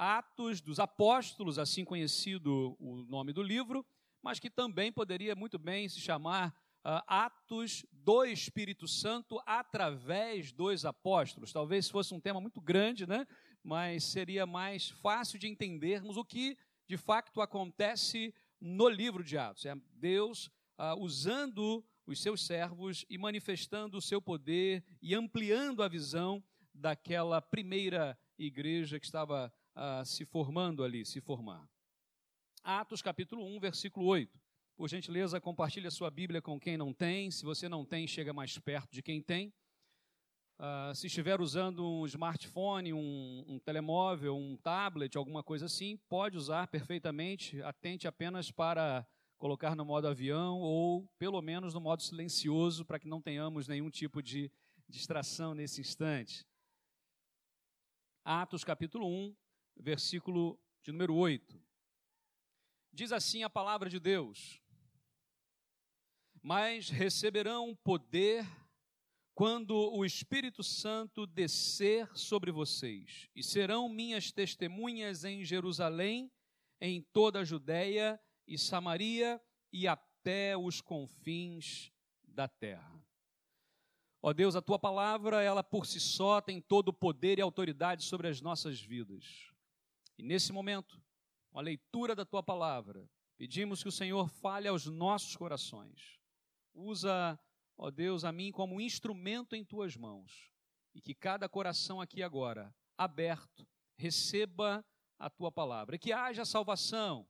Atos dos Apóstolos, assim conhecido o nome do livro, mas que também poderia muito bem se chamar uh, Atos do Espírito Santo através dos apóstolos. Talvez fosse um tema muito grande, né? mas seria mais fácil de entendermos o que de fato acontece no livro de Atos. É Deus uh, usando os seus servos e manifestando o seu poder e ampliando a visão daquela primeira igreja que estava uh, se formando ali, se formar. Atos capítulo 1, versículo 8. Por gentileza, compartilhe a sua Bíblia com quem não tem. Se você não tem, chega mais perto de quem tem. Uh, se estiver usando um smartphone, um, um, telemóvel, um tablet, alguma coisa assim, pode usar perfeitamente. Atente apenas para colocar no modo avião ou pelo menos no modo silencioso para que não tenhamos nenhum tipo de distração nesse instante. Atos capítulo 1, versículo de número 8. Diz assim a palavra de Deus: Mas receberão poder quando o Espírito Santo descer sobre vocês, e serão minhas testemunhas em Jerusalém, em toda a Judéia e Samaria e até os confins da terra. Ó Deus, a tua palavra, ela por si só tem todo o poder e autoridade sobre as nossas vidas. E nesse momento, com a leitura da tua palavra, pedimos que o Senhor fale aos nossos corações. Usa ó Deus, a mim como instrumento em tuas mãos, e que cada coração aqui agora, aberto, receba a tua palavra, e que haja salvação,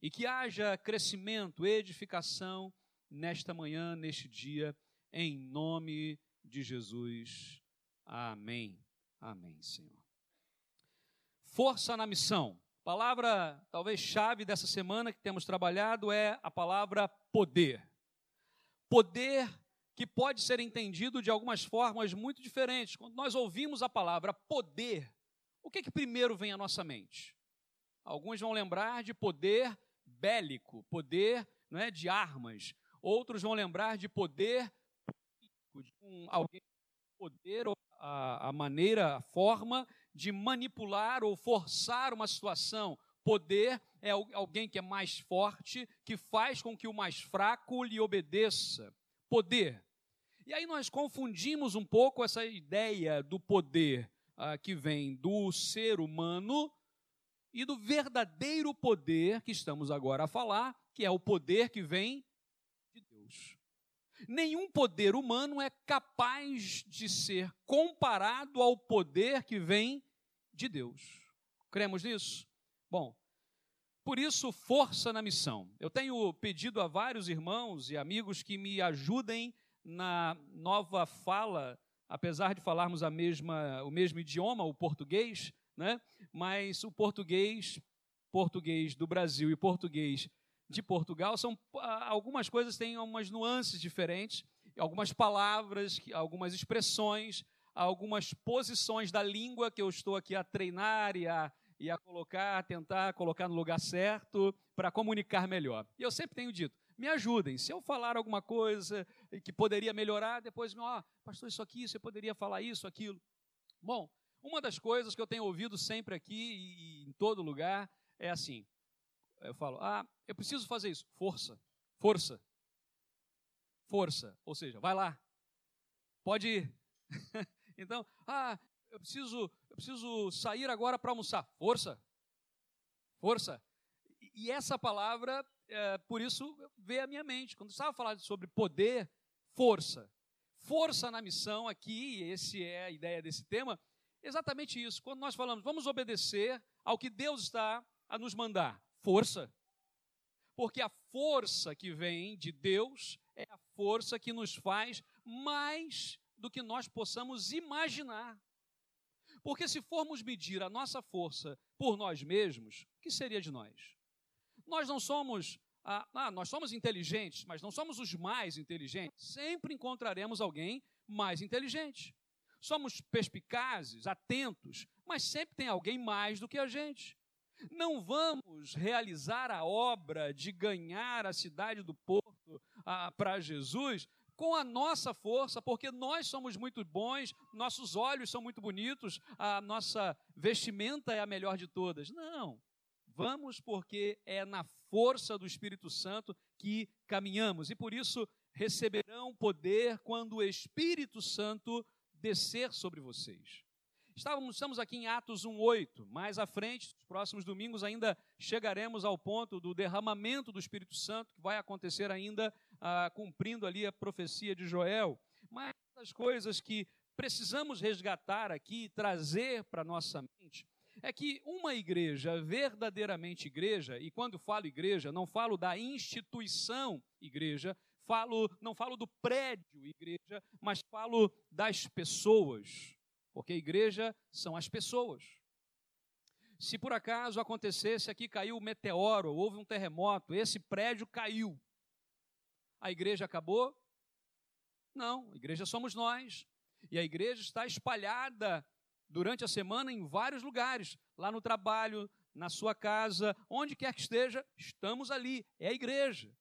e que haja crescimento, edificação nesta manhã, neste dia, em nome de Jesus. Amém. Amém, Senhor. Força na missão. Palavra talvez chave dessa semana que temos trabalhado é a palavra poder. Poder que pode ser entendido de algumas formas muito diferentes. Quando nós ouvimos a palavra poder, o que, que primeiro vem à nossa mente? Alguns vão lembrar de poder bélico, poder não é, de armas. Outros vão lembrar de poder político, de um, alguém poder a, a maneira, a forma de manipular ou forçar uma situação. Poder é alguém que é mais forte, que faz com que o mais fraco lhe obedeça poder. E aí nós confundimos um pouco essa ideia do poder ah, que vem do ser humano e do verdadeiro poder que estamos agora a falar, que é o poder que vem de Deus. Nenhum poder humano é capaz de ser comparado ao poder que vem de Deus. Cremos nisso? Bom, por isso, força na missão. Eu tenho pedido a vários irmãos e amigos que me ajudem na nova fala, apesar de falarmos a mesma, o mesmo idioma, o português, né? mas o português, português do Brasil e português de Portugal, são algumas coisas têm algumas nuances diferentes, algumas palavras, algumas expressões, algumas posições da língua que eu estou aqui a treinar e a e a colocar, a tentar colocar no lugar certo para comunicar melhor. E eu sempre tenho dito, me ajudem. Se eu falar alguma coisa que poderia melhorar, depois, ó, oh, pastor, isso aqui, você poderia falar isso, aquilo. Bom, uma das coisas que eu tenho ouvido sempre aqui e em todo lugar é assim: eu falo, ah, eu preciso fazer isso. Força, força, força. Ou seja, vai lá, pode ir. então, ah, eu preciso, eu preciso sair agora para almoçar. Força, força. E essa palavra, é, por isso, veio à minha mente. Quando estava falando sobre poder, força. Força na missão aqui, esse é a ideia desse tema, exatamente isso. Quando nós falamos, vamos obedecer ao que Deus está a nos mandar. Força. Porque a força que vem de Deus é a força que nos faz mais do que nós possamos imaginar. Porque se formos medir a nossa força por nós mesmos, o que seria de nós? Nós não somos, ah, ah, nós somos inteligentes, mas não somos os mais inteligentes. Sempre encontraremos alguém mais inteligente. Somos perspicazes, atentos, mas sempre tem alguém mais do que a gente. Não vamos realizar a obra de ganhar a cidade do Porto para Jesus com a nossa força, porque nós somos muito bons, nossos olhos são muito bonitos, a nossa vestimenta é a melhor de todas. Não. Vamos porque é na força do Espírito Santo que caminhamos e por isso receberão poder quando o Espírito Santo descer sobre vocês. Estávamos, estamos aqui em Atos 1,8. Mais à frente, nos próximos domingos, ainda chegaremos ao ponto do derramamento do Espírito Santo, que vai acontecer ainda ah, cumprindo ali a profecia de Joel. Mas as coisas que precisamos resgatar aqui, trazer para a nossa mente, é que uma igreja, verdadeiramente igreja, e quando falo igreja, não falo da instituição igreja, falo, não falo do prédio igreja, mas falo das pessoas porque igreja são as pessoas. Se por acaso acontecesse aqui caiu um meteoro, houve um terremoto, esse prédio caiu, a igreja acabou? Não, a igreja somos nós. E a igreja está espalhada durante a semana em vários lugares, lá no trabalho, na sua casa, onde quer que esteja, estamos ali, é a igreja.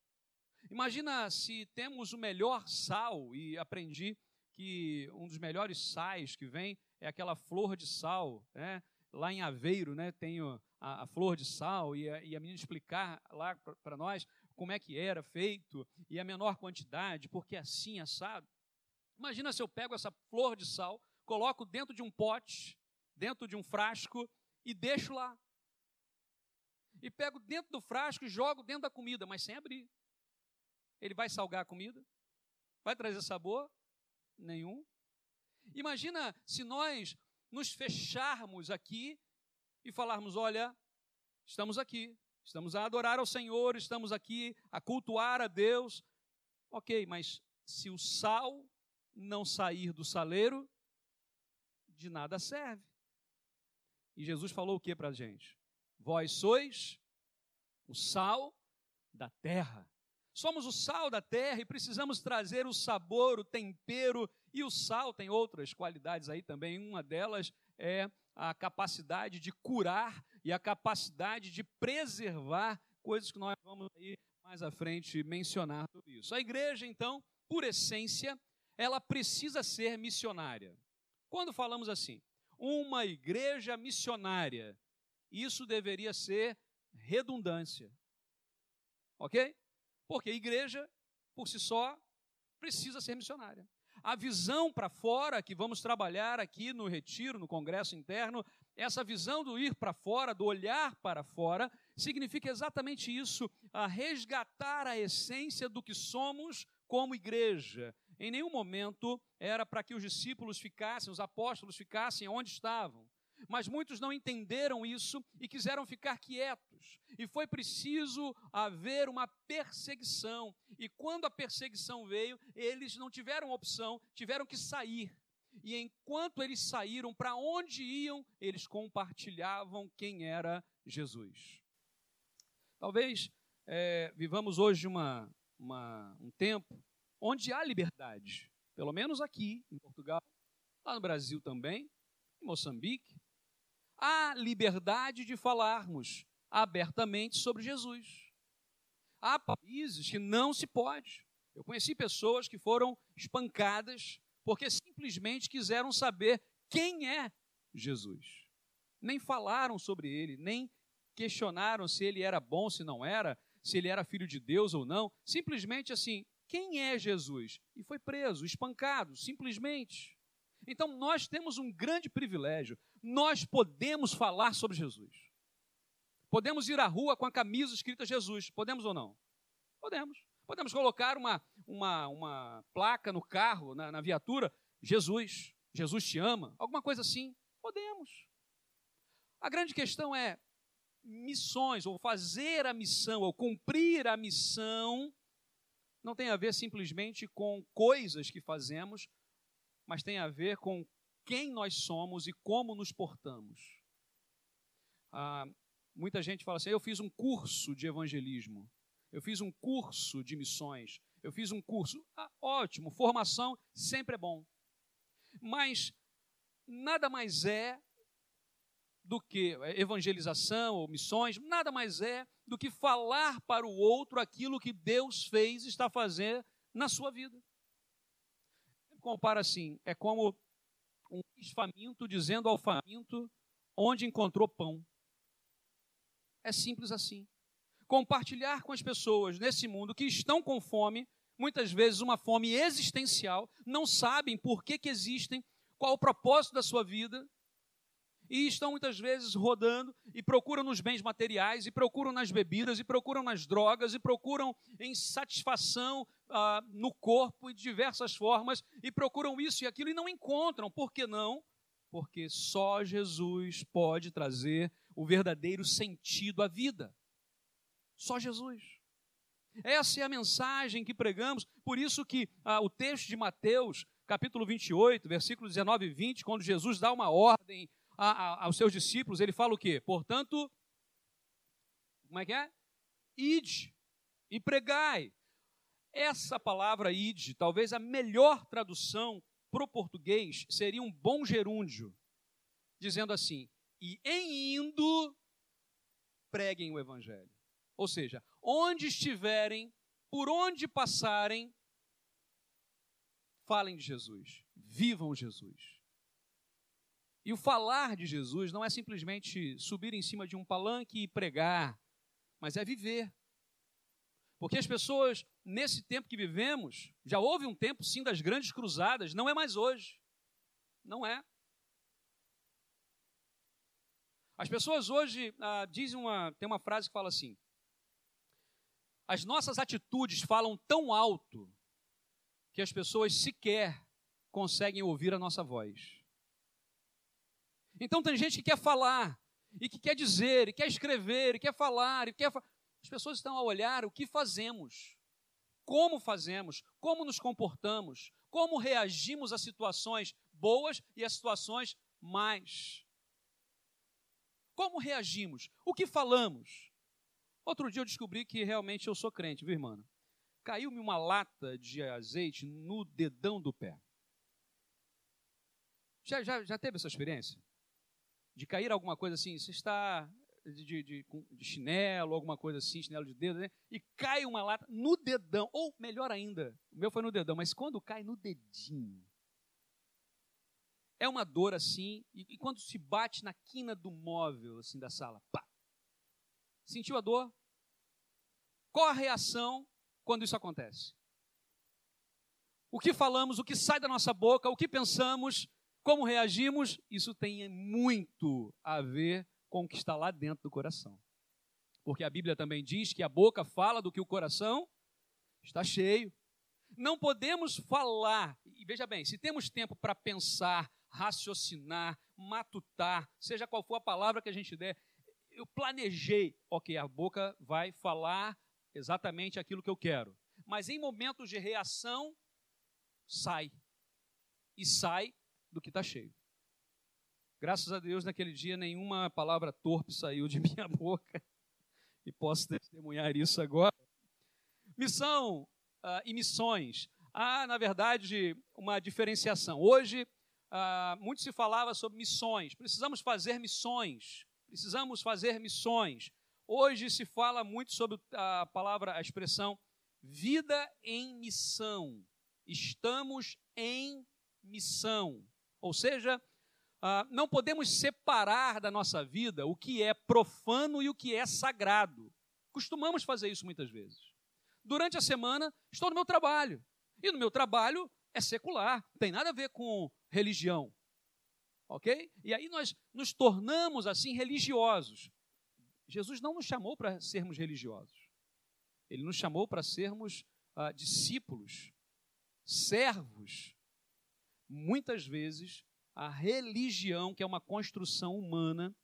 Imagina se temos o melhor sal, e aprendi que um dos melhores sais que vem é aquela flor de sal, né? Lá em Aveiro, né, tem a, a flor de sal e a, e a menina explicar lá para nós como é que era feito e a menor quantidade, porque assim assado. Imagina se eu pego essa flor de sal, coloco dentro de um pote, dentro de um frasco e deixo lá. E pego dentro do frasco e jogo dentro da comida, mas sem abrir. Ele vai salgar a comida? Vai trazer sabor? Nenhum. Imagina se nós nos fecharmos aqui e falarmos: olha, estamos aqui, estamos a adorar ao Senhor, estamos aqui a cultuar a Deus. Ok, mas se o sal não sair do saleiro, de nada serve. E Jesus falou o que para a gente? Vós sois o sal da terra. Somos o sal da terra e precisamos trazer o sabor, o tempero, e o sal tem outras qualidades aí também. Uma delas é a capacidade de curar e a capacidade de preservar coisas que nós vamos aí mais à frente mencionar sobre isso. A igreja, então, por essência, ela precisa ser missionária. Quando falamos assim, uma igreja missionária, isso deveria ser redundância. Ok? Porque a igreja, por si só, precisa ser missionária. A visão para fora que vamos trabalhar aqui no retiro, no congresso interno, essa visão do ir para fora, do olhar para fora, significa exatamente isso, a resgatar a essência do que somos como igreja. Em nenhum momento era para que os discípulos ficassem, os apóstolos ficassem onde estavam. Mas muitos não entenderam isso e quiseram ficar quietos. E foi preciso haver uma perseguição. E quando a perseguição veio, eles não tiveram opção, tiveram que sair. E enquanto eles saíram, para onde iam, eles compartilhavam quem era Jesus. Talvez é, vivamos hoje uma, uma, um tempo onde há liberdade, pelo menos aqui em Portugal, lá no Brasil também, em Moçambique, há liberdade de falarmos abertamente sobre Jesus. Há países que não se pode. Eu conheci pessoas que foram espancadas porque simplesmente quiseram saber quem é Jesus. Nem falaram sobre ele, nem questionaram se ele era bom, se não era, se ele era filho de Deus ou não. Simplesmente assim, quem é Jesus? E foi preso, espancado, simplesmente. Então nós temos um grande privilégio. Nós podemos falar sobre Jesus. Podemos ir à rua com a camisa escrita Jesus. Podemos ou não? Podemos. Podemos colocar uma, uma, uma placa no carro, na, na viatura, Jesus, Jesus te ama, alguma coisa assim. Podemos. A grande questão é missões, ou fazer a missão, ou cumprir a missão, não tem a ver simplesmente com coisas que fazemos, mas tem a ver com quem nós somos e como nos portamos. Ah, muita gente fala assim: eu fiz um curso de evangelismo, eu fiz um curso de missões, eu fiz um curso. Ah, ótimo, formação sempre é bom. Mas nada mais é do que evangelização ou missões, nada mais é do que falar para o outro aquilo que Deus fez e está fazendo na sua vida. Compara assim: é como um faminto dizendo ao faminto onde encontrou pão. É simples assim. Compartilhar com as pessoas nesse mundo que estão com fome, muitas vezes uma fome existencial, não sabem por que, que existem, qual o propósito da sua vida, e estão muitas vezes rodando e procuram nos bens materiais, e procuram nas bebidas, e procuram nas drogas, e procuram em satisfação ah, no corpo de diversas formas, e procuram isso e aquilo e não encontram. Por que não? Porque só Jesus pode trazer o verdadeiro sentido à vida. Só Jesus. Essa é a mensagem que pregamos, por isso que ah, o texto de Mateus, capítulo 28, versículos 19 e 20, quando Jesus dá uma ordem a, a, aos seus discípulos, ele fala o quê? Portanto, como é que é? Ide e pregai. Essa palavra ide, talvez a melhor tradução para o português seria um bom gerúndio, dizendo assim: e em indo, preguem o evangelho. Ou seja, onde estiverem, por onde passarem, falem de Jesus, vivam Jesus. E o falar de Jesus não é simplesmente subir em cima de um palanque e pregar, mas é viver. Porque as pessoas, nesse tempo que vivemos, já houve um tempo sim das grandes cruzadas, não é mais hoje. Não é. As pessoas hoje ah, dizem uma. Tem uma frase que fala assim: as nossas atitudes falam tão alto que as pessoas sequer conseguem ouvir a nossa voz. Então tem gente que quer falar, e que quer dizer, e quer escrever, e quer falar, e quer. Fa... As pessoas estão a olhar o que fazemos, como fazemos, como nos comportamos, como reagimos a situações boas e a situações mais. Como reagimos? O que falamos? Outro dia eu descobri que realmente eu sou crente, viu, irmã? Caiu-me uma lata de azeite no dedão do pé. Já, já, já teve essa experiência? De cair alguma coisa assim, você está de, de, de, chinelo, alguma coisa assim, chinelo de dedo, né? e cai uma lata no dedão, ou melhor ainda, o meu foi no dedão, mas quando cai no dedinho, é uma dor assim, e, e quando se bate na quina do móvel, assim, da sala, pá, sentiu a dor? Qual a reação quando isso acontece? O que falamos, o que sai da nossa boca, o que pensamos, como reagimos, isso tem muito a ver com o que está lá dentro do coração. Porque a Bíblia também diz que a boca fala do que o coração está cheio. Não podemos falar, e veja bem, se temos tempo para pensar, raciocinar, matutar, seja qual for a palavra que a gente der, eu planejei, ok, a boca vai falar exatamente aquilo que eu quero. Mas em momentos de reação, sai. E sai do que está cheio. Graças a Deus, naquele dia, nenhuma palavra torpe saiu de minha boca. E posso testemunhar isso agora. Missão uh, e missões. Há, na verdade, uma diferenciação. Hoje, uh, muito se falava sobre missões. Precisamos fazer missões. Precisamos fazer missões. Hoje se fala muito sobre a palavra, a expressão vida em missão. Estamos em missão. Ou seja, ah, não podemos separar da nossa vida o que é profano e o que é sagrado. Costumamos fazer isso muitas vezes. Durante a semana, estou no meu trabalho. E no meu trabalho é secular, não tem nada a ver com religião. Ok? E aí nós nos tornamos assim religiosos. Jesus não nos chamou para sermos religiosos. Ele nos chamou para sermos ah, discípulos, servos muitas vezes a religião, que é uma construção humana,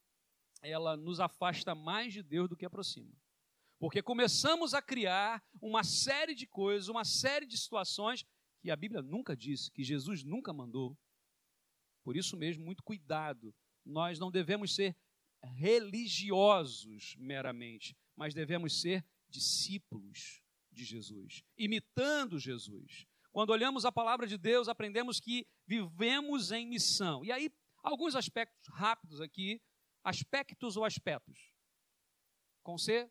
ela nos afasta mais de Deus do que aproxima. Porque começamos a criar uma série de coisas, uma série de situações que a Bíblia nunca disse, que Jesus nunca mandou. Por isso mesmo, muito cuidado. Nós não devemos ser religiosos meramente, mas devemos ser discípulos de Jesus, imitando Jesus. Quando olhamos a palavra de Deus, aprendemos que vivemos em missão. E aí, alguns aspectos rápidos aqui. Aspectos ou aspectos? Com C?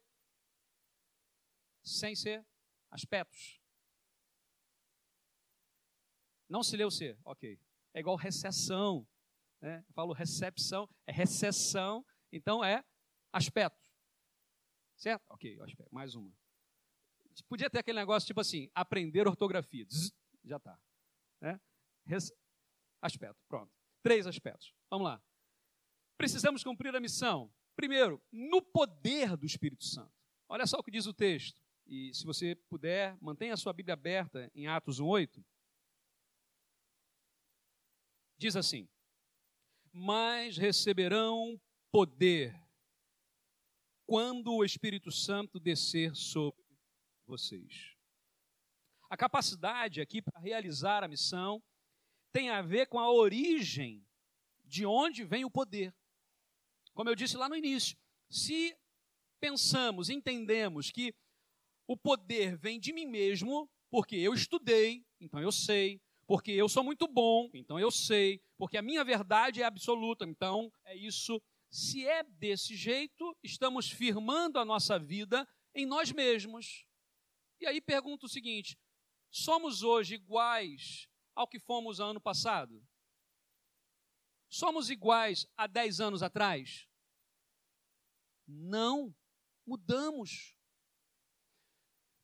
Sem C? Aspectos. Não se leu C, ok. É igual recessão. Né? Falo recepção, é recessão, então é aspecto. Certo? Ok. Mais uma. Podia ter aquele negócio tipo assim, aprender ortografia. Zzz, já está. Né? Aspecto, pronto. Três aspectos. Vamos lá. Precisamos cumprir a missão. Primeiro, no poder do Espírito Santo. Olha só o que diz o texto. E se você puder, mantenha a sua Bíblia aberta em Atos 1:8. Diz assim: "Mas receberão poder quando o Espírito Santo descer sobre vocês." A capacidade aqui para realizar a missão tem a ver com a origem de onde vem o poder. Como eu disse lá no início, se pensamos, entendemos que o poder vem de mim mesmo, porque eu estudei, então eu sei, porque eu sou muito bom, então eu sei, porque a minha verdade é absoluta, então é isso. Se é desse jeito, estamos firmando a nossa vida em nós mesmos. E aí pergunto o seguinte: somos hoje iguais ao que fomos ano passado? Somos iguais a 10 anos atrás? Não, mudamos.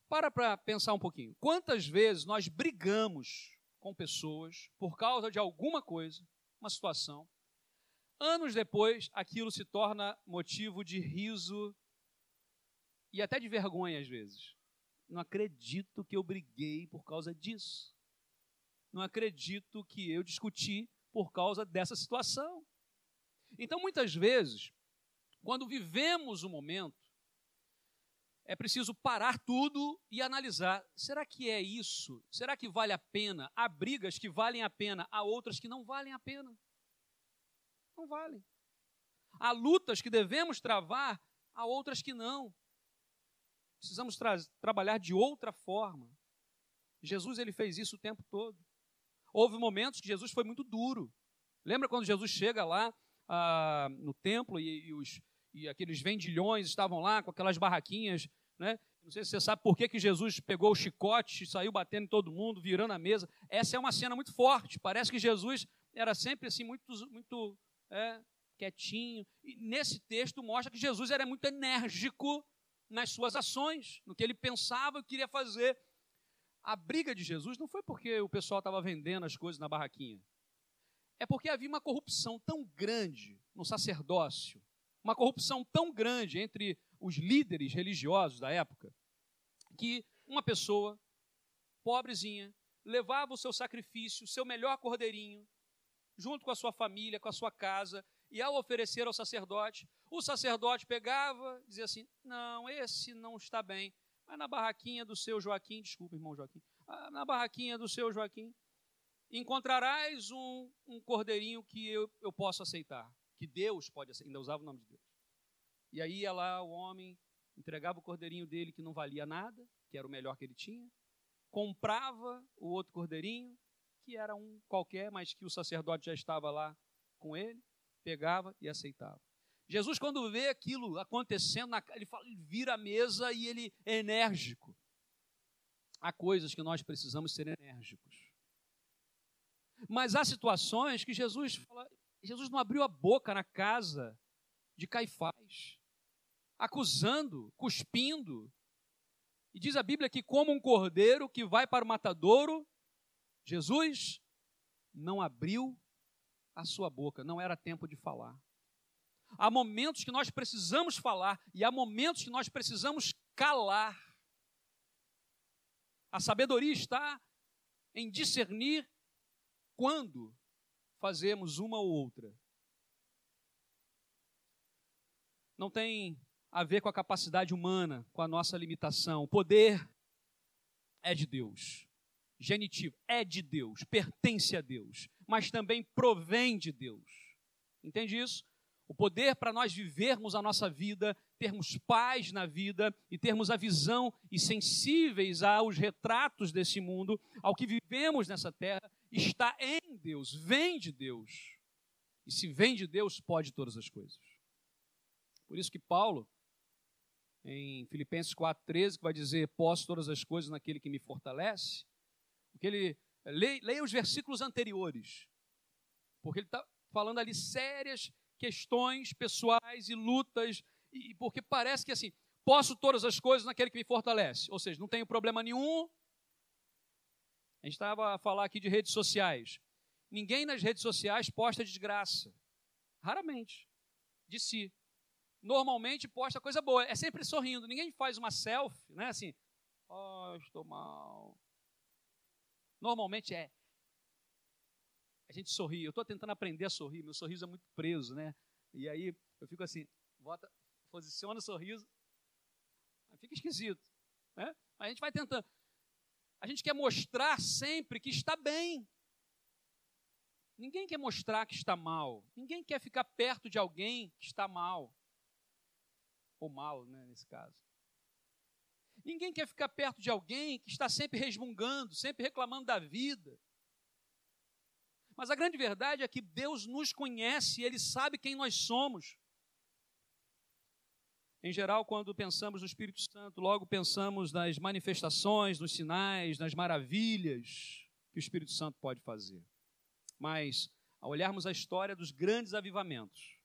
Para para pensar um pouquinho. Quantas vezes nós brigamos com pessoas por causa de alguma coisa, uma situação, anos depois aquilo se torna motivo de riso e até de vergonha às vezes. Não acredito que eu briguei por causa disso. Não acredito que eu discuti por causa dessa situação. Então, muitas vezes, quando vivemos o momento, é preciso parar tudo e analisar: será que é isso? Será que vale a pena? Há brigas que valem a pena, há outras que não valem a pena. Não valem. Há lutas que devemos travar, há outras que não. Precisamos tra trabalhar de outra forma. Jesus ele fez isso o tempo todo. Houve momentos que Jesus foi muito duro. Lembra quando Jesus chega lá ah, no templo e, e os, e aqueles vendilhões estavam lá com aquelas barraquinhas, né? Não sei se você sabe por que, que Jesus pegou o chicote saiu batendo em todo mundo, virando a mesa. Essa é uma cena muito forte. Parece que Jesus era sempre assim, muito, muito é, quietinho. E nesse texto mostra que Jesus era muito enérgico nas suas ações, no que ele pensava e queria fazer. A briga de Jesus não foi porque o pessoal estava vendendo as coisas na barraquinha. É porque havia uma corrupção tão grande no sacerdócio, uma corrupção tão grande entre os líderes religiosos da época, que uma pessoa pobrezinha levava o seu sacrifício, o seu melhor cordeirinho, junto com a sua família, com a sua casa, e ao oferecer ao sacerdote, o sacerdote pegava, dizia assim: Não, esse não está bem. Mas na barraquinha do seu Joaquim, desculpa, irmão Joaquim, ah, na barraquinha do seu Joaquim, encontrarás um, um cordeirinho que eu, eu posso aceitar, que Deus pode aceitar. Ainda usava o nome de Deus. E aí ia lá o homem, entregava o cordeirinho dele que não valia nada, que era o melhor que ele tinha, comprava o outro cordeirinho, que era um qualquer, mas que o sacerdote já estava lá com ele, pegava e aceitava. Jesus, quando vê aquilo acontecendo, ele, fala, ele vira a mesa e ele é enérgico. Há coisas que nós precisamos ser enérgicos. Mas há situações que Jesus fala, Jesus não abriu a boca na casa de Caifás acusando, cuspindo. E diz a Bíblia que, como um cordeiro que vai para o matadouro, Jesus não abriu a sua boca, não era tempo de falar. Há momentos que nós precisamos falar e há momentos que nós precisamos calar. A sabedoria está em discernir quando fazemos uma ou outra. Não tem a ver com a capacidade humana, com a nossa limitação. O poder é de Deus. Genitivo é de Deus, pertence a Deus, mas também provém de Deus. Entende isso? O poder para nós vivermos a nossa vida, termos paz na vida e termos a visão e sensíveis aos retratos desse mundo, ao que vivemos nessa terra, está em Deus, vem de Deus. E se vem de Deus, pode todas as coisas. Por isso que Paulo, em Filipenses 4,13, que vai dizer: Posso todas as coisas naquele que me fortalece. Que ele Leia, leia os versículos anteriores, porque ele está falando ali sérias questões pessoais e lutas, e porque parece que assim, posso todas as coisas naquele que me fortalece. Ou seja, não tenho problema nenhum. A gente estava a falar aqui de redes sociais. Ninguém nas redes sociais posta desgraça. Raramente. De si. Normalmente posta coisa boa. É sempre sorrindo. Ninguém faz uma selfie, né? Assim, oh, estou mal. Normalmente é a gente sorri. Eu estou tentando aprender a sorrir, meu sorriso é muito preso, né? E aí eu fico assim, bota, posiciona o sorriso, fica esquisito, né? A gente vai tentando. A gente quer mostrar sempre que está bem. Ninguém quer mostrar que está mal. Ninguém quer ficar perto de alguém que está mal. Ou mal, né, nesse caso. Ninguém quer ficar perto de alguém que está sempre resmungando, sempre reclamando da vida. Mas a grande verdade é que Deus nos conhece, Ele sabe quem nós somos. Em geral, quando pensamos no Espírito Santo, logo pensamos nas manifestações, nos sinais, nas maravilhas que o Espírito Santo pode fazer. Mas, ao olharmos a história dos grandes avivamentos,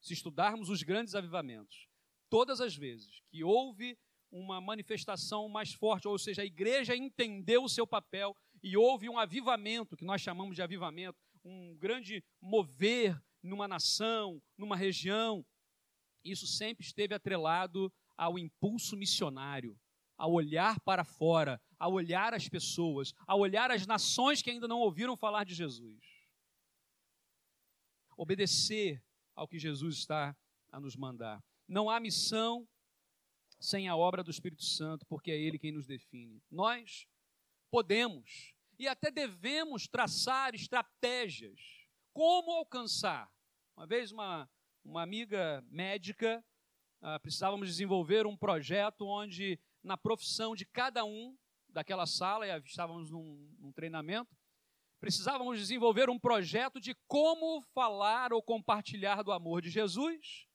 se estudarmos os grandes avivamentos, todas as vezes que houve uma manifestação mais forte, ou seja, a igreja entendeu o seu papel, e houve um avivamento, que nós chamamos de avivamento, um grande mover numa nação, numa região. Isso sempre esteve atrelado ao impulso missionário, ao olhar para fora, ao olhar as pessoas, ao olhar as nações que ainda não ouviram falar de Jesus. Obedecer ao que Jesus está a nos mandar. Não há missão sem a obra do Espírito Santo, porque é Ele quem nos define. Nós podemos e até devemos traçar estratégias. Como alcançar? Uma vez, uma, uma amiga médica, ah, precisávamos desenvolver um projeto onde, na profissão de cada um daquela sala, e estávamos num, num treinamento, precisávamos desenvolver um projeto de como falar ou compartilhar do amor de Jesus,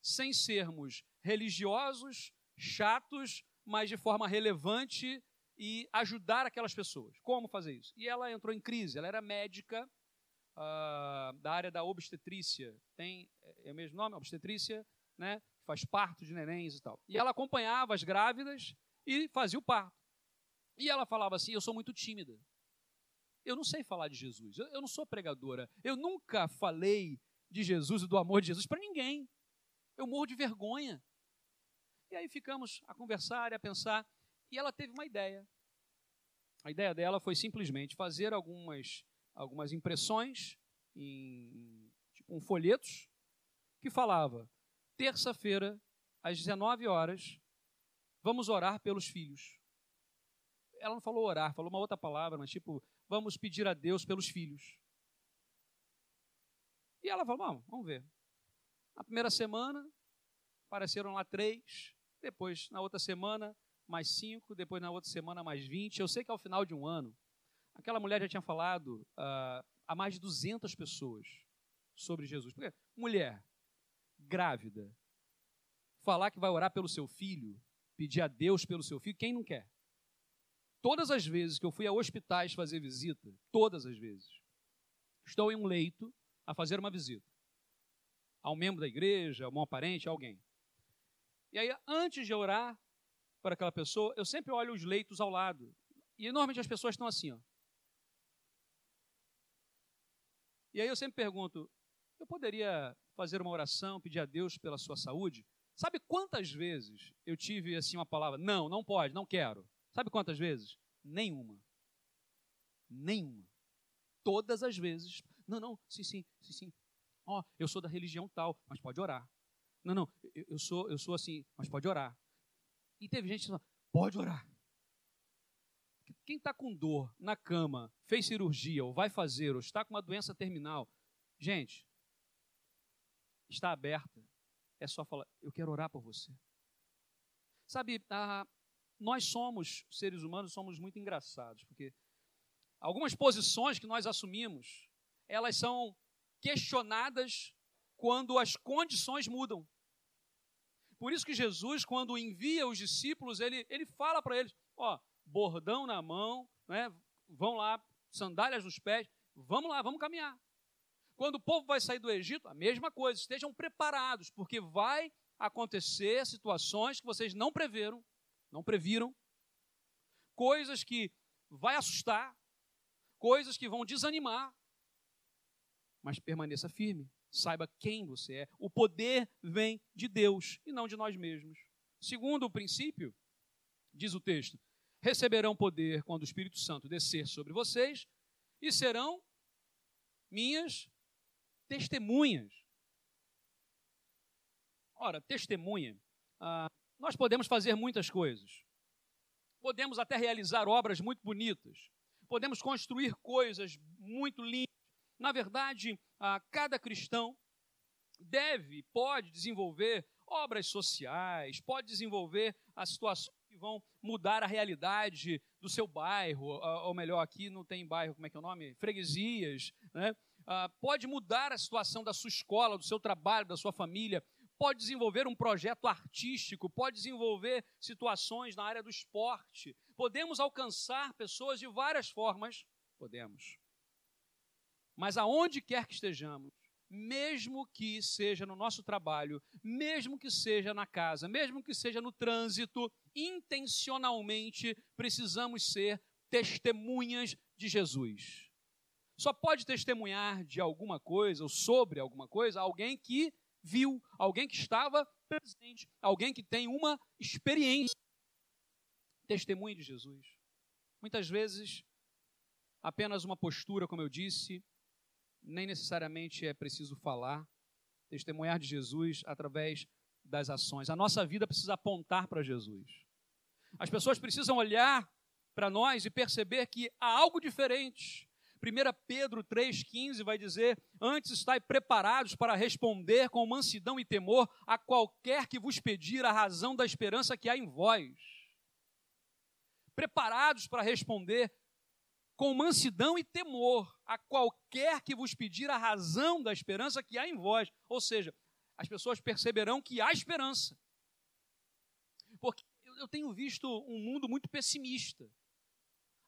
sem sermos religiosos, chatos, mas de forma relevante e ajudar aquelas pessoas. Como fazer isso? E ela entrou em crise, ela era médica uh, da área da obstetrícia, tem é, é o mesmo nome, obstetrícia, né? Faz parto de nenéns e tal. E ela acompanhava as grávidas e fazia o parto. E ela falava assim: Eu sou muito tímida. Eu não sei falar de Jesus. Eu, eu não sou pregadora. Eu nunca falei de Jesus e do amor de Jesus para ninguém. Eu morro de vergonha. E aí ficamos a conversar e a pensar. E ela teve uma ideia. A ideia dela foi simplesmente fazer algumas, algumas impressões em tipo um folhetos que falava: terça-feira, às 19 horas, vamos orar pelos filhos. Ela não falou orar, falou uma outra palavra, mas tipo, vamos pedir a Deus pelos filhos. E ela falou: vamos, vamos ver. Na primeira semana, apareceram lá três. Depois, na outra semana, mais cinco, depois na outra semana mais vinte. Eu sei que ao final de um ano, aquela mulher já tinha falado uh, a mais de 200 pessoas sobre Jesus. Porque mulher grávida, falar que vai orar pelo seu filho, pedir a Deus pelo seu filho, quem não quer? Todas as vezes que eu fui a hospitais fazer visita, todas as vezes, estou em um leito a fazer uma visita. A um membro da igreja, a um parente, a alguém. E aí, antes de orar, para aquela pessoa, eu sempre olho os leitos ao lado. E normalmente as pessoas estão assim, ó. E aí eu sempre pergunto: eu poderia fazer uma oração, pedir a Deus pela sua saúde? Sabe quantas vezes eu tive assim uma palavra? Não, não pode, não quero. Sabe quantas vezes? Nenhuma. Nenhuma. Todas as vezes. Não, não, sim, sim, sim, sim. Ó, oh, eu sou da religião tal, mas pode orar. Não, não, eu, sou, eu sou assim, mas pode orar. E teve gente que falou, pode orar. Quem está com dor na cama, fez cirurgia, ou vai fazer, ou está com uma doença terminal, gente, está aberta. É só falar, eu quero orar por você. Sabe, ah, nós somos, seres humanos, somos muito engraçados, porque algumas posições que nós assumimos, elas são questionadas quando as condições mudam. Por isso que Jesus, quando envia os discípulos, ele, ele fala para eles: ó, bordão na mão, né? vão lá, sandálias nos pés, vamos lá, vamos caminhar. Quando o povo vai sair do Egito, a mesma coisa, estejam preparados, porque vai acontecer situações que vocês não preveram, não previram, coisas que vai assustar, coisas que vão desanimar, mas permaneça firme, saiba quem você é. O poder vem de Deus e não de nós mesmos. Segundo o princípio, diz o texto: receberão poder quando o Espírito Santo descer sobre vocês e serão minhas testemunhas. Ora, testemunha, ah, nós podemos fazer muitas coisas. Podemos até realizar obras muito bonitas. Podemos construir coisas muito lindas. Na verdade, ah, cada cristão deve, pode desenvolver obras sociais, pode desenvolver as situações que vão mudar a realidade do seu bairro, ou melhor, aqui não tem bairro, como é que é o nome? Freguesias, né? Ah, pode mudar a situação da sua escola, do seu trabalho, da sua família, pode desenvolver um projeto artístico, pode desenvolver situações na área do esporte. Podemos alcançar pessoas de várias formas, podemos. Mas aonde quer que estejamos, mesmo que seja no nosso trabalho, mesmo que seja na casa, mesmo que seja no trânsito, intencionalmente precisamos ser testemunhas de Jesus. Só pode testemunhar de alguma coisa ou sobre alguma coisa alguém que viu, alguém que estava presente, alguém que tem uma experiência. Testemunho de Jesus. Muitas vezes, apenas uma postura, como eu disse, nem necessariamente é preciso falar. Testemunhar de Jesus através das ações. A nossa vida precisa apontar para Jesus. As pessoas precisam olhar para nós e perceber que há algo diferente 1 Pedro 3,15 vai dizer: Antes estai preparados para responder com mansidão e temor a qualquer que vos pedir a razão da esperança que há em vós. Preparados para responder com mansidão e temor a qualquer que vos pedir a razão da esperança que há em vós. Ou seja, as pessoas perceberão que há esperança. Porque eu tenho visto um mundo muito pessimista.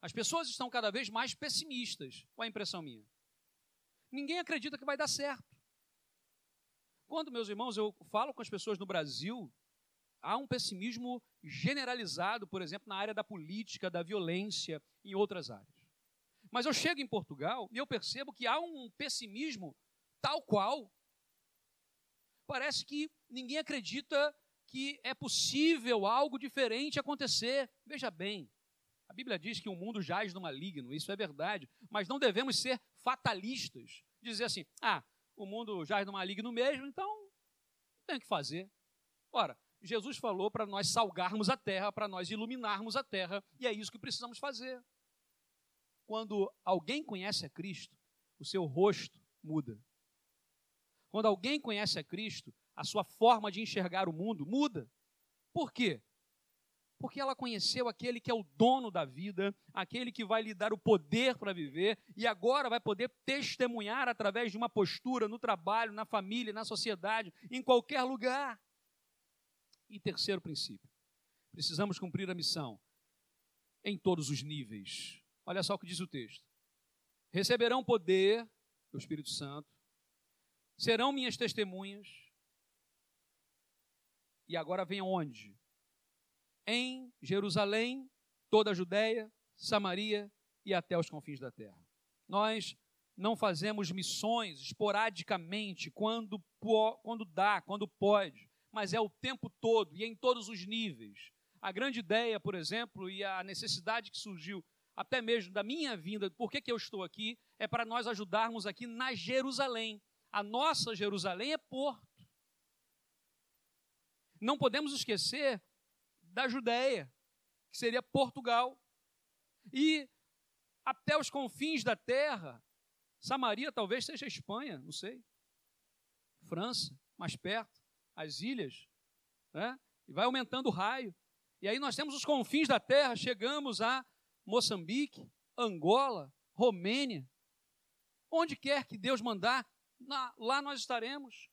As pessoas estão cada vez mais pessimistas. Qual é a impressão minha? Ninguém acredita que vai dar certo. Quando, meus irmãos, eu falo com as pessoas no Brasil, há um pessimismo generalizado, por exemplo, na área da política, da violência, em outras áreas. Mas eu chego em Portugal e eu percebo que há um pessimismo tal qual. Parece que ninguém acredita que é possível algo diferente acontecer. Veja bem, a Bíblia diz que o mundo jaz no maligno, isso é verdade, mas não devemos ser fatalistas, dizer assim: ah, o mundo jaz no maligno mesmo, então não tem o que fazer. Ora, Jesus falou para nós salgarmos a terra, para nós iluminarmos a terra, e é isso que precisamos fazer. Quando alguém conhece a Cristo, o seu rosto muda. Quando alguém conhece a Cristo, a sua forma de enxergar o mundo muda. Por quê? Porque ela conheceu aquele que é o dono da vida, aquele que vai lhe dar o poder para viver e agora vai poder testemunhar através de uma postura no trabalho, na família, na sociedade, em qualquer lugar. E terceiro princípio: precisamos cumprir a missão em todos os níveis. Olha só o que diz o texto: receberão poder do Espírito Santo, serão minhas testemunhas. E agora vem onde? em Jerusalém, toda a Judéia, Samaria e até os confins da terra. Nós não fazemos missões esporadicamente, quando, quando dá, quando pode, mas é o tempo todo e em todos os níveis. A grande ideia, por exemplo, e a necessidade que surgiu até mesmo da minha vinda, por que, que eu estou aqui, é para nós ajudarmos aqui na Jerusalém. A nossa Jerusalém é porto. Não podemos esquecer da Judéia, que seria Portugal, e até os confins da terra. Samaria talvez seja Espanha, não sei. França, mais perto, as ilhas, né? E vai aumentando o raio. E aí nós temos os confins da terra, chegamos a Moçambique, Angola, Romênia. Onde quer que Deus mandar, lá nós estaremos.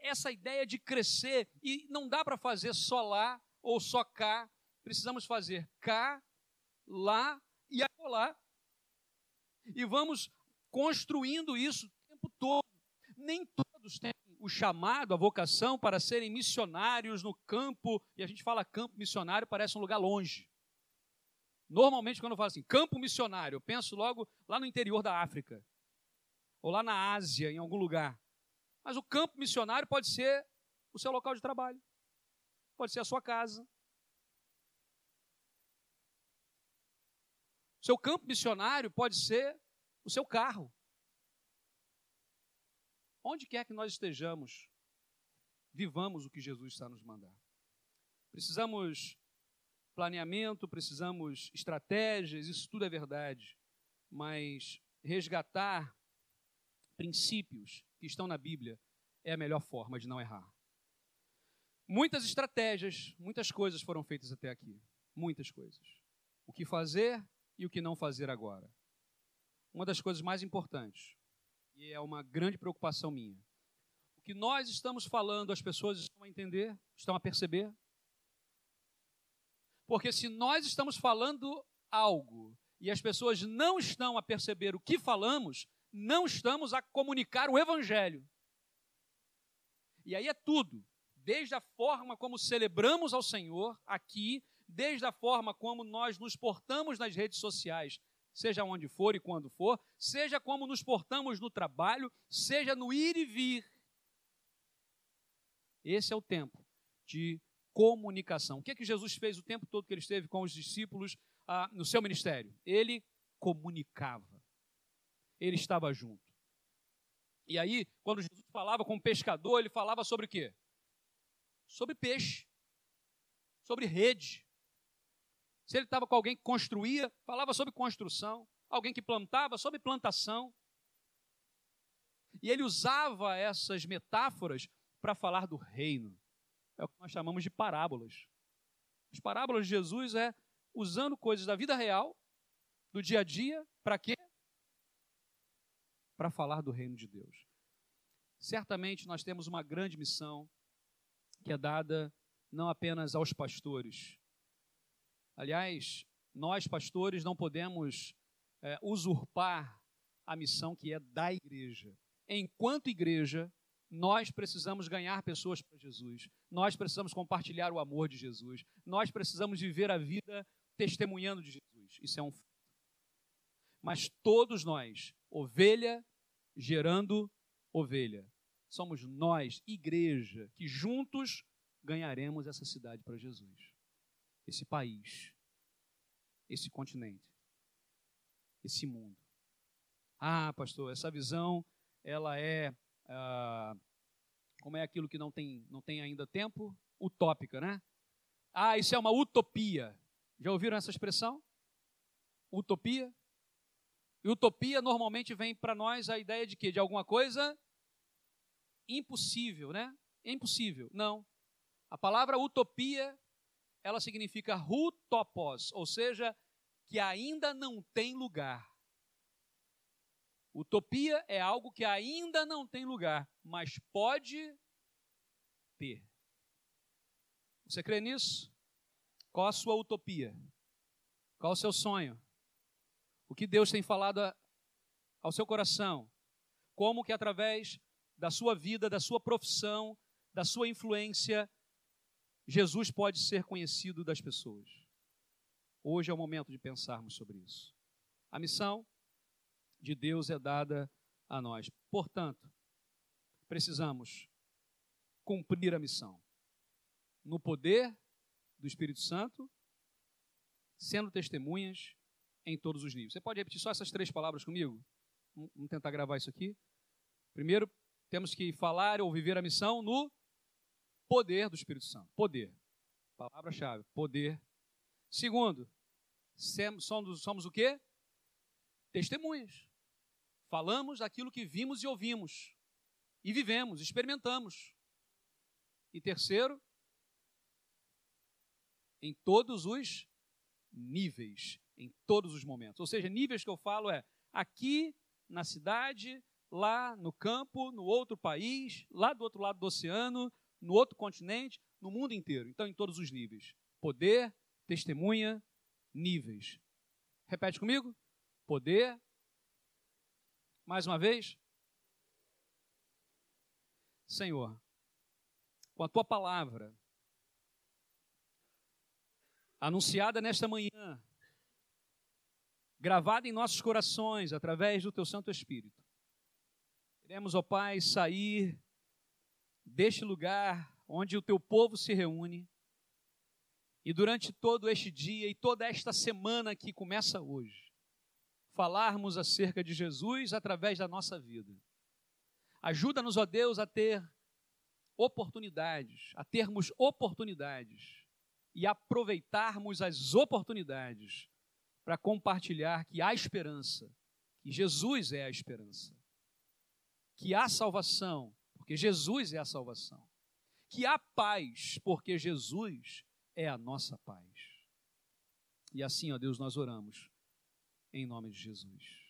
Essa ideia de crescer, e não dá para fazer só lá, ou só cá. Precisamos fazer cá, lá e acolá. E vamos construindo isso o tempo todo. Nem todos têm o chamado, a vocação para serem missionários no campo, e a gente fala campo missionário, parece um lugar longe. Normalmente, quando eu falo assim, campo missionário, eu penso logo lá no interior da África, ou lá na Ásia, em algum lugar. Mas o campo missionário pode ser o seu local de trabalho, pode ser a sua casa. O seu campo missionário pode ser o seu carro. Onde quer que nós estejamos, vivamos o que Jesus está nos mandando. Precisamos planeamento, precisamos estratégias, isso tudo é verdade, mas resgatar princípios que estão na Bíblia é a melhor forma de não errar. Muitas estratégias, muitas coisas foram feitas até aqui. Muitas coisas. O que fazer e o que não fazer agora. Uma das coisas mais importantes, e é uma grande preocupação minha, o que nós estamos falando, as pessoas estão a entender, estão a perceber, porque se nós estamos falando algo e as pessoas não estão a perceber o que falamos, não estamos a comunicar o Evangelho. E aí é tudo, desde a forma como celebramos ao Senhor aqui, desde a forma como nós nos portamos nas redes sociais, seja onde for e quando for, seja como nos portamos no trabalho, seja no ir e vir. Esse é o tempo de comunicação. O que é que Jesus fez o tempo todo que ele esteve com os discípulos ah, no seu ministério? Ele comunicava. Ele estava junto. E aí, quando Jesus falava com o pescador, ele falava sobre o quê? Sobre peixe, sobre rede. Se ele estava com alguém que construía, falava sobre construção. Alguém que plantava, sobre plantação. E ele usava essas metáforas para falar do reino é o que nós chamamos de parábolas. As parábolas de Jesus é usando coisas da vida real, do dia a dia, para quê? Para falar do reino de Deus. Certamente nós temos uma grande missão que é dada não apenas aos pastores. Aliás, nós pastores não podemos é, usurpar a missão que é da igreja. Enquanto igreja, nós precisamos ganhar pessoas para Jesus. Nós precisamos compartilhar o amor de Jesus. Nós precisamos viver a vida testemunhando de Jesus. Isso é um fato. Mas todos nós, ovelha gerando ovelha, somos nós, igreja, que juntos ganharemos essa cidade para Jesus. Esse país, esse continente, esse mundo. Ah, pastor, essa visão ela é ah, como é aquilo que não tem, não tem ainda tempo? Utópica, né? Ah, isso é uma utopia. Já ouviram essa expressão? Utopia? E utopia normalmente vem para nós a ideia de quê? De alguma coisa impossível, né? Impossível. Não. A palavra utopia, ela significa rutopos, ou seja, que ainda não tem lugar. Utopia é algo que ainda não tem lugar, mas pode ter. Você crê nisso? Qual a sua utopia? Qual o seu sonho? O que Deus tem falado ao seu coração? Como que através da sua vida, da sua profissão, da sua influência, Jesus pode ser conhecido das pessoas? Hoje é o momento de pensarmos sobre isso. A missão de Deus é dada a nós. Portanto, precisamos cumprir a missão no poder do Espírito Santo, sendo testemunhas em todos os níveis. Você pode repetir só essas três palavras comigo? Vamos tentar gravar isso aqui. Primeiro, temos que falar ou viver a missão no poder do Espírito Santo. Poder. Palavra-chave. Poder. Segundo, somos, somos o quê? Testemunhas. Falamos daquilo que vimos e ouvimos, e vivemos, experimentamos. E terceiro, em todos os níveis, em todos os momentos. Ou seja, níveis que eu falo é aqui na cidade, lá no campo, no outro país, lá do outro lado do oceano, no outro continente, no mundo inteiro. Então, em todos os níveis. Poder, testemunha, níveis. Repete comigo? Poder, Mais uma vez. Senhor, com a tua palavra, anunciada nesta manhã, gravada em nossos corações através do teu Santo Espírito, queremos, ó Pai, sair deste lugar onde o teu povo se reúne e durante todo este dia e toda esta semana que começa hoje, falarmos acerca de Jesus através da nossa vida. Ajuda-nos, ó Deus, a ter oportunidades, a termos oportunidades e aproveitarmos as oportunidades para compartilhar que há esperança, que Jesus é a esperança, que há salvação, porque Jesus é a salvação, que há paz, porque Jesus é a nossa paz. E assim, ó Deus, nós oramos em nome de Jesus.